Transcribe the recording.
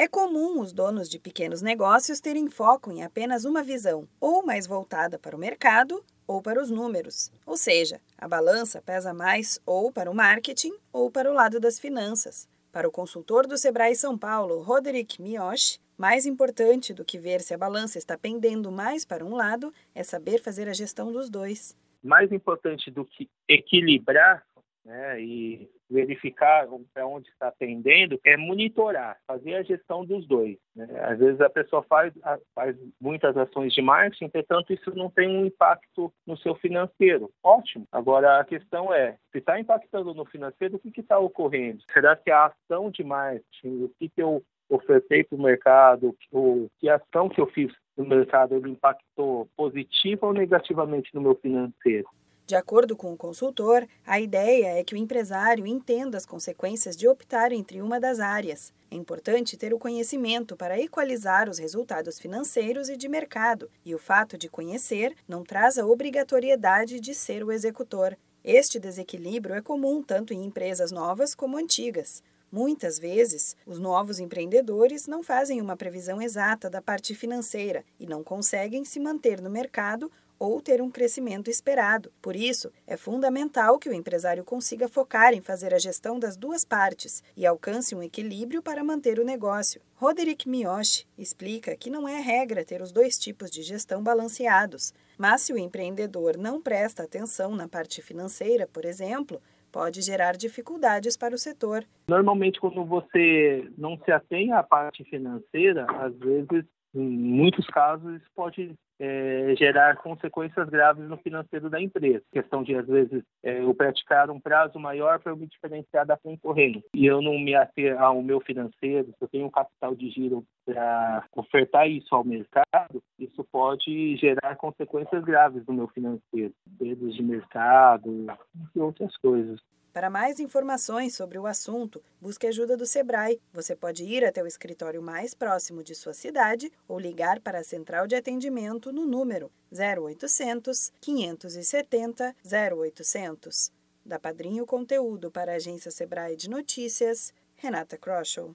É comum os donos de pequenos negócios terem foco em apenas uma visão, ou mais voltada para o mercado ou para os números. Ou seja, a balança pesa mais ou para o marketing ou para o lado das finanças. Para o consultor do Sebrae São Paulo, Roderick Mioch, mais importante do que ver se a balança está pendendo mais para um lado é saber fazer a gestão dos dois. Mais importante do que equilibrar né, e verificar para onde está pendendo é monitorar, fazer a gestão dos dois. Né? Às vezes a pessoa faz, faz muitas ações de marketing, entretanto isso não tem um impacto no seu financeiro. Ótimo. Agora a questão é, se está impactando no financeiro, o que está ocorrendo? Será que a ação de marketing, o que, que eu ofertei para o mercado, ou que ação que eu fiz no mercado, ele impactou positiva ou negativamente no meu financeiro? De acordo com o consultor, a ideia é que o empresário entenda as consequências de optar entre uma das áreas. É importante ter o conhecimento para equalizar os resultados financeiros e de mercado, e o fato de conhecer não traz a obrigatoriedade de ser o executor. Este desequilíbrio é comum tanto em empresas novas como antigas. Muitas vezes, os novos empreendedores não fazem uma previsão exata da parte financeira e não conseguem se manter no mercado ou ter um crescimento esperado. Por isso, é fundamental que o empresário consiga focar em fazer a gestão das duas partes e alcance um equilíbrio para manter o negócio. Roderick Miyoshi explica que não é regra ter os dois tipos de gestão balanceados, mas se o empreendedor não presta atenção na parte financeira, por exemplo, pode gerar dificuldades para o setor. Normalmente, quando você não se atém à parte financeira, às vezes, em muitos casos, pode é, gerar consequências graves no financeiro da empresa. Questão de, às vezes, é, eu praticar um prazo maior para eu me diferenciar da concorrente. E eu não me ater ao meu financeiro, se eu tenho um capital de giro para ofertar isso ao mercado, isso pode gerar consequências graves no meu financeiro. Perdas de mercado e outras coisas. Para mais informações sobre o assunto, busque ajuda do Sebrae. Você pode ir até o escritório mais próximo de sua cidade ou ligar para a central de atendimento no número 0800 570 0800. Da Padrinho Conteúdo para a agência Sebrae de Notícias, Renata Kroschel.